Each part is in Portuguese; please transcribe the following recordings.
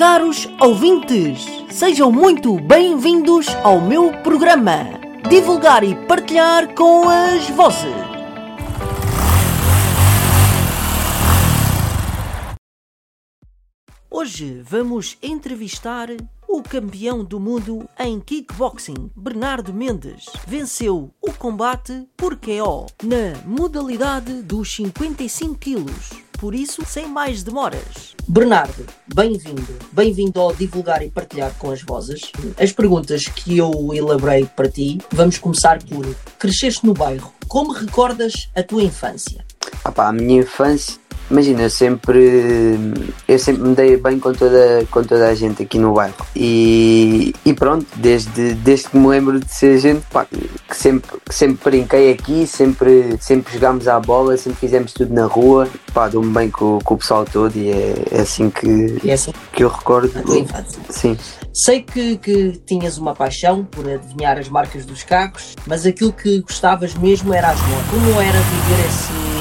Caros ouvintes, sejam muito bem-vindos ao meu programa Divulgar e Partilhar com as Vozes. Hoje vamos entrevistar o campeão do mundo em kickboxing, Bernardo Mendes, venceu o combate por KO na modalidade dos 55 quilos. Por isso, sem mais demoras. Bernardo, bem-vindo. Bem-vindo ao Divulgar e Partilhar com as Vozes. As perguntas que eu elaborei para ti, vamos começar por cresceste no bairro. Como recordas a tua infância? Ah pá, a minha infância Imagina, eu sempre, eu sempre me dei bem com toda, com toda a gente aqui no bairro. E, e pronto, desde, desde que me lembro de ser gente, pá, que sempre, que sempre brinquei aqui, sempre, sempre jogámos à bola, sempre fizemos tudo na rua. Pá, dou-me bem com, com o pessoal todo e é, é assim que, é assim? que eu recordo. A tua infância. Sim. Sei que, que tinhas uma paixão por adivinhar as marcas dos carros, mas aquilo que gostavas mesmo era as motos. Como era viver esse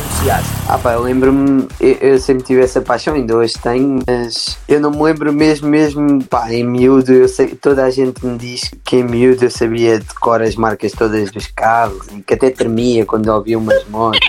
Ah pá, eu lembro-me, eu, eu, sempre tive essa paixão, ainda hoje tenho, mas eu não me lembro mesmo, mesmo, pá, em miúdo, eu sei, toda a gente me diz que em miúdo eu sabia decorar as marcas todas dos carros e que até tremia quando ouvia umas motos.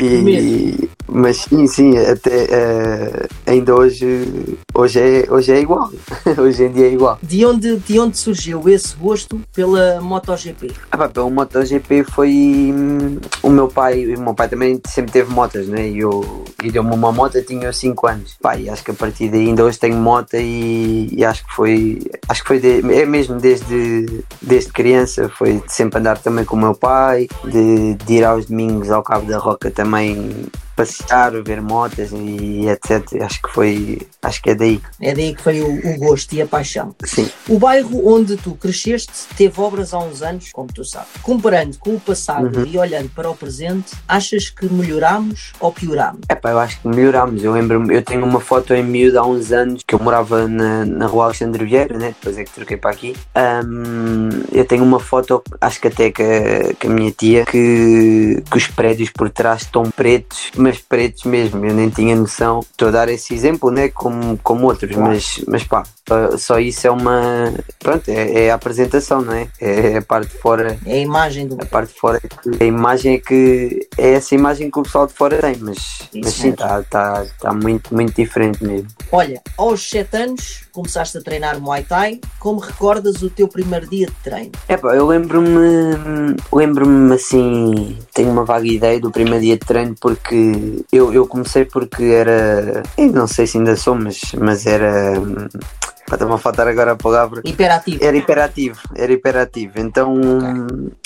e, mas sim, sim, até uh, ainda hoje, hoje, é, hoje é igual. hoje em dia é igual. De onde, de onde surgiu esse gosto pela MotoGP? Ah, pá, pelo MotoGP foi hum, o meu pai, o meu pai também sempre teve motas, né? E, eu, e deu-me uma moto, tinha 5 anos. Pai, acho que a partir daí ainda hoje tenho moto e, e acho que foi, acho que foi de, é mesmo desde, desde criança, foi de sempre andar também com o meu pai, de, de ir aos domingos ao Cabo da Roca também passear, ver motas e etc. Acho que foi, acho que é daí. É daí que foi o, gosto e a paixão. Sim. O bairro onde tu cresceste teve obras há uns anos, como tu sabes. Comparando com o passado Uhum. e olhando para o presente, achas que melhorámos ou piorámos? É pá, eu acho que melhorámos. Eu lembro eu tenho uma foto em miúdo há uns anos que eu morava na, na rua Alexandre Vieira, né? depois é que troquei para aqui. Ahm, eu tenho uma foto, acho que até que a, que a minha tia, que, que os prédios por trás estão pretos, mas pretos mesmo. Eu nem tinha noção. Estou a dar esse exemplo, né? Como, como outros, Claro. mas, mas pá, só- isso é uma. Pronto, é, é a apresentação, não é? É a parte de fora. É a imagem do A parte de fora, é que- a imagem é que é essa imagem que o pessoal de fora tem, mas, mas sim, está tá, tá muito, muito diferente mesmo. Olha, aos 7 anos começaste a treinar Muay Thai. Como recordas o teu primeiro dia de treino? Epá, eu lembro-me, lembro-me assim, tenho uma vaga ideia do primeiro dia de treino porque eu, eu comecei porque era, eu não sei se ainda sou, mas, mas era, está-me a faltar agora a palavra, Hiperativo. Era hiperativo, era hiperativo. Então,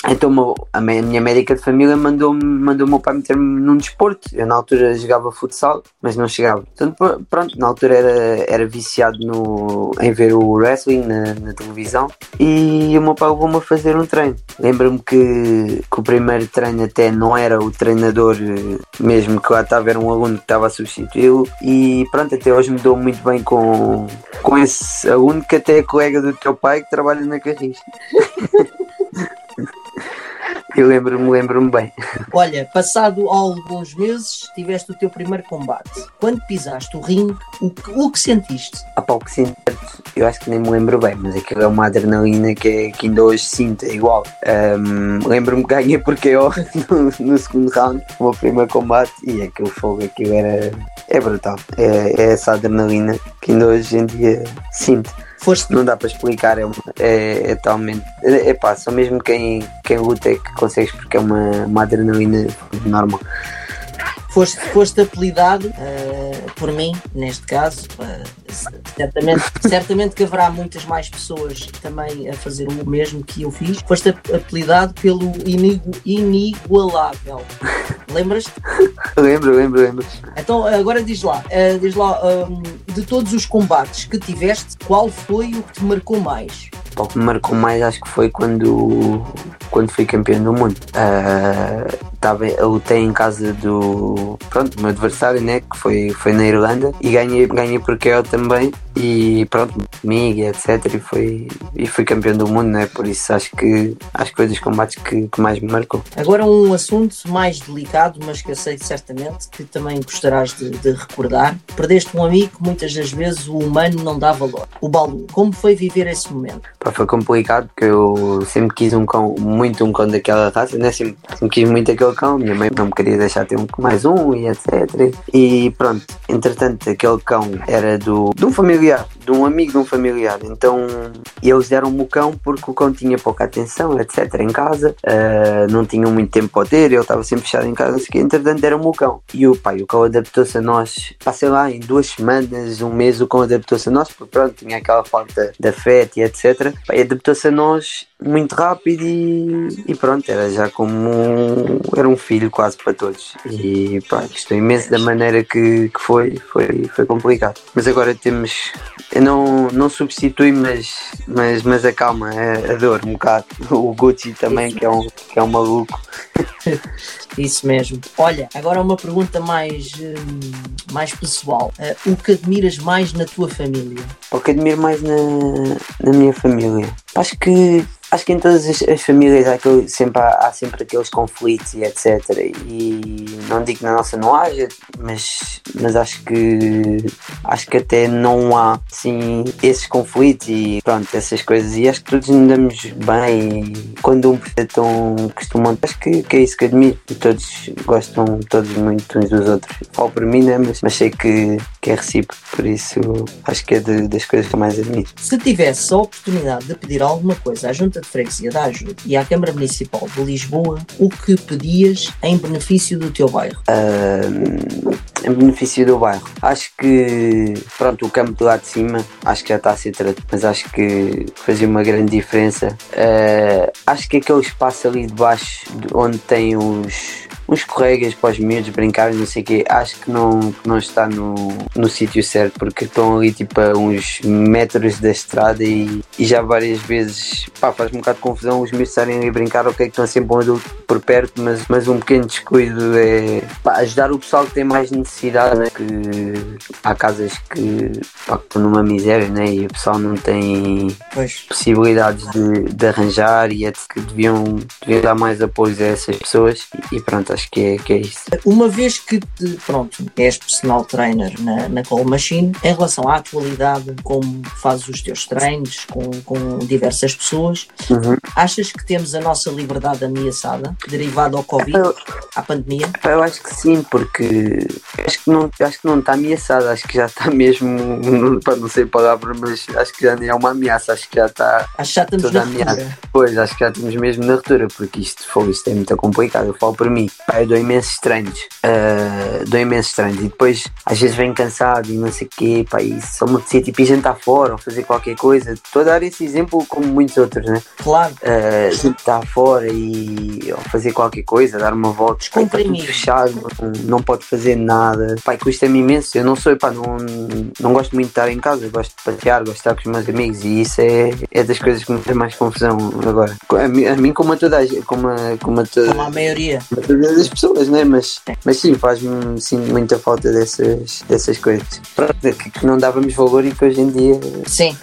então o meu- a minha médica de família mandou-me mandou o meu pai meter-me num desporto. Eu na altura jogava futsal, mas não chegava. Portanto, pr- pronto, na altura era, era viciado no, em ver o wrestling na, na televisão e o meu pai levou-me a fazer um treino. Lembro-me que, que o primeiro treino até não era o treinador eh, mesmo que lá estava, era um aluno que estava a substituí-lo e pronto, até hoje me dou muito bem com, com esse aluno que até é colega do teu pai que trabalha na Carris. Eu lembro-me, lembro-me bem. Olha, passado alguns meses, tiveste o teu primeiro combate. Quando pisaste o ringue, o que, o que sentiste? A pau que sinto, eu acho que nem me lembro bem, mas aquilo é uma adrenalina que, é, que ainda hoje sinto, é igual. Ahm, lembro-me que ganhei porque eu no, no segundo round, o meu primeiro combate, e aquele fogo, aquilo era. É brutal. É, é essa adrenalina que ainda hoje em dia sinto. Não dá para explicar, é, é, é talmente. É, é pá, só mesmo quem, quem luta é que consegues, porque é uma, uma adrenalina normal. foste, foste apelidado eh, por mim, neste caso. eh, certamente, certamente que haverá muitas mais pessoas também a fazer o mesmo que eu fiz. Foste ap- apelidado pelo inigu, inigualável. Lembras-te? Lembro, lembro, lembro. Então agora diz lá, eh, diz lá hum, de todos os combates que tiveste, qual foi o que te marcou mais? O que me marcou mais acho que foi quando, quando fui campeão do mundo. Ah, estava eu lutei em casa do pronto, do meu adversário, né? Que foi, foi na Irlanda e ganhei, ganhei por KO também e pronto, comigo, etc. E foi, e fui campeão do mundo, né? Por isso acho que acho que foi dos combates que, que mais me marcou. Agora um assunto mais delicado, mas que eu sei certamente que também gostarás de, de recordar. Perdeste um amigo que muitas das vezes o humano não dá valor. O Balu, como foi viver esse momento? Pá, foi complicado porque eu sempre quis um cão, muito um cão daquela raça, né? Sempre, sempre quis muito aquele cão, minha mãe não me queria deixar ter um mais um e etc. E pronto, entretanto aquele cão era do, de um familiar, de um amigo de um familiar, então eles deram-me o cão porque o cão tinha pouca atenção, etc. em casa, uh, não tinham muito tempo para ter, ele estava sempre fechado em casa, assim, entretanto deram-me o cão. E o pai, o cão adaptou-se a nós, passei lá em duas semanas, um mês, o cão adaptou-se a nós, porque pronto, tinha aquela falta de afeto e etc. Adaptou-se a nós muito rápido e, e, pronto, era já como um, um filho quase para todos. E pá, gostou imenso da maneira que, que foi, foi, foi complicado. Mas agora temos, não, não substitui, mas, mas, mas acalma a, a dor um bocado. O Gucci também, que é um, que é um maluco. Isso mesmo. Olha, agora uma pergunta mais, hum, mais pessoal. Uh, o que admiras mais na tua família? O que admiro mais na, na minha família? Acho que acho que em todas as, as famílias há, sempre, há, há, sempre aqueles conflitos e etc. E não digo que na nossa não haja, mas, mas acho que acho que até não há assim esses conflitos e pronto, essas coisas. E acho que todos andamos bem e quando um tão costumam, acho que, que é isso que admiro. E todos gostam todos muito uns dos outros. Falo por mim, né? mas, mas sei que, que é recíproco, por isso acho que é de, das coisas que mais admiro. Se tivesse a oportunidade de pedir alguma coisa à Junta de Freguesia da Ajuda e à Câmara Municipal de Lisboa, o que pedias em benefício do teu bairro? Uh, em benefício do bairro. Acho que, pronto, o campo lado de cima, acho que já está a ser tratado, mas acho que fazia uma grande diferença. Uh, acho que aquele espaço ali de baixo, onde tem os uns corregas para os miúdos brincarem, não sei o quê, acho que não, que não está no, no sítio certo, porque estão ali tipo a uns metros da estrada e, e já várias vezes pá, faz um bocado de confusão os miúdos estarem ali a brincar, ok, que estão sempre um adulto por perto, mas, mas um pequeno descuido é pá, ajudar o pessoal que tem mais necessidade, né? que há casas que, pá, estão numa miséria né? e o pessoal não tem pois. possibilidades de, de arranjar e é que deviam, deviam dar mais apoio a essas pessoas e pronto, acho que é, que é isso. Uma vez que te, pronto, és personal trainer na, na Call Machine, em relação à atualidade, como fazes os teus treinos com, com diversas pessoas, uhum. achas que temos a nossa liberdade ameaçada, derivada ao Covid, eu, à pandemia? Eu acho que sim, porque acho que não, acho que não está ameaçada, acho que já está mesmo, para não sei a palavra, mas acho que já nem é uma ameaça, acho que já está. Acho que já estamos na ameaça. Pois, acho que já estamos mesmo na ruptura, porque isto, foi, isto é muito complicado. Eu falo por mim, pá, eu dou imensos treinos, uh, dou imensos treinos e depois às vezes venho cansado e não sei o quê, pá, e só me apetecia tipo ir jantar fora ou fazer qualquer coisa. Estou a dar esse exemplo como muitos outros, né? Claro. Uh, jantar fora e ou fazer qualquer coisa, dar uma volta, descomprimir. fechado, não, pode fazer nada, pá, custa-me imenso. Eu não sou, pá, não, não gosto muito de estar em casa, gosto de passear, gosto de estar com os meus amigos e isso é, é das coisas que me faz mais confusão agora. A mim, a mim como a toda a como a, como a, toda, como a maioria. A das pessoas, né? Mas, mas sim, faz-me sim, muita falta dessas, dessas coisas. Que, que não dávamos valor e que hoje em dia. Sim.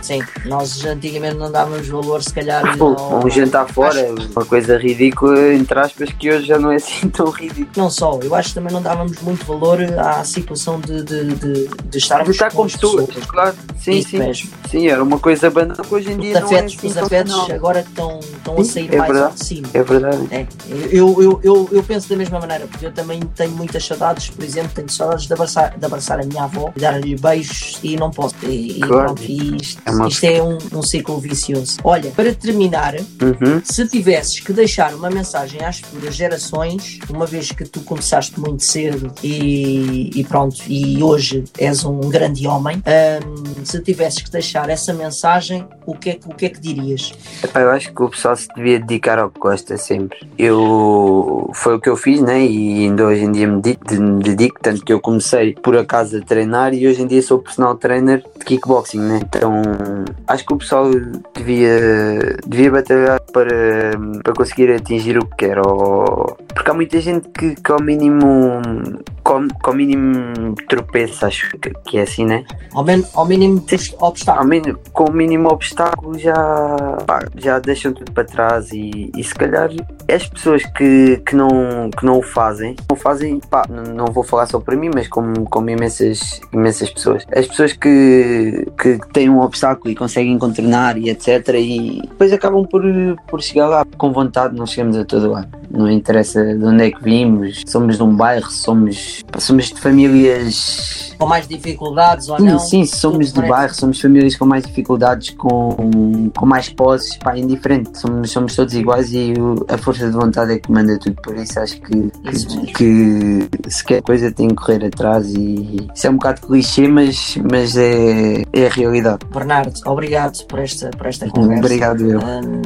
Sim, nós antigamente não dávamos valor, se calhar. Um, um jantar fora, acho... uma coisa ridícula, entre aspas, que hoje já não é assim tão ridículo. Não só, eu acho que também não dávamos muito valor à situação de, de, de, de estarmos de estar com, pessoas, claro. Sim, Isso sim. Mesmo. Sim, era uma coisa banal que hoje em dia os afetos, não é assim Os afetos agora estão, estão a sair é mais verdade, de cima. É verdade. É. Eu, eu, eu, eu penso da mesma maneira, porque eu também tenho muitas saudades, por exemplo, tenho saudades de abraçar, de abraçar a minha avó, dar-lhe beijos e não posso. E, claro. pronto, e isto, é, uma... isto é um, um ciclo vicioso. Olha, para terminar, uhum. se tivesses que deixar uma mensagem às futuras gerações, uma vez que tu começaste muito cedo e, e pronto, e hoje és um grande homem, um, se tivesses que deixar essa mensagem, o que é, que- o que, é que dirias? Eu acho que o pessoal se devia dedicar ao que gosta sempre. Eu foi o que eu fiz, né? E ainda hoje em dia me me dedico, tanto que eu comecei por acaso a treinar e hoje em dia sou personal trainer de kickboxing, né? Então acho que o pessoal devia, devia batalhar para, para conseguir atingir o que quer. Ou... Porque há muita gente que, que ao mínimo com, com o mínimo tropeça, acho que, que é assim, né? Ao, men ao mínimo dos Ao obstáculos. mínimo, com o mínimo obstáculo já, pá, já deixam tudo para trás e, e se calhar as pessoas que, que, não, que não o fazem, não fazem, pá, não vou falar só para mim, mas como, como imensas, imensas pessoas. As pessoas que, que têm um obstáculo e conseguem contornar e etc. e depois acabam por, por chegar lá com vontade, não chegamos a todo lado. Não interessa de onde é que vimos, somos de um bairro, somos, somos de famílias Com mais dificuldades ou Sim, não? sim, somos de parece- bairro, somos famílias com mais dificuldades, com, com mais posses, pá, indiferente. Somos, somos todos iguais e a força de vontade é que manda tudo. Por isso acho que, que, que se quer coisa tem que correr atrás e isso é um bocado clichê, mas, mas é, é a realidade. Bernardo, obrigado por esta, por esta conversa. Obrigado, eu. Hum,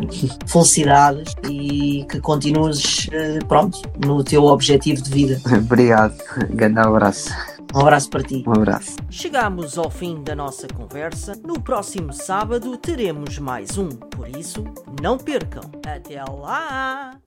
felicidades e que continues eh, pronto no teu objetivo de vida. Obrigado. Grande abraço. Um abraço para ti. Um abraço. Chegamos ao fim da nossa conversa. No próximo sábado teremos mais um. Por isso, não percam. Até lá!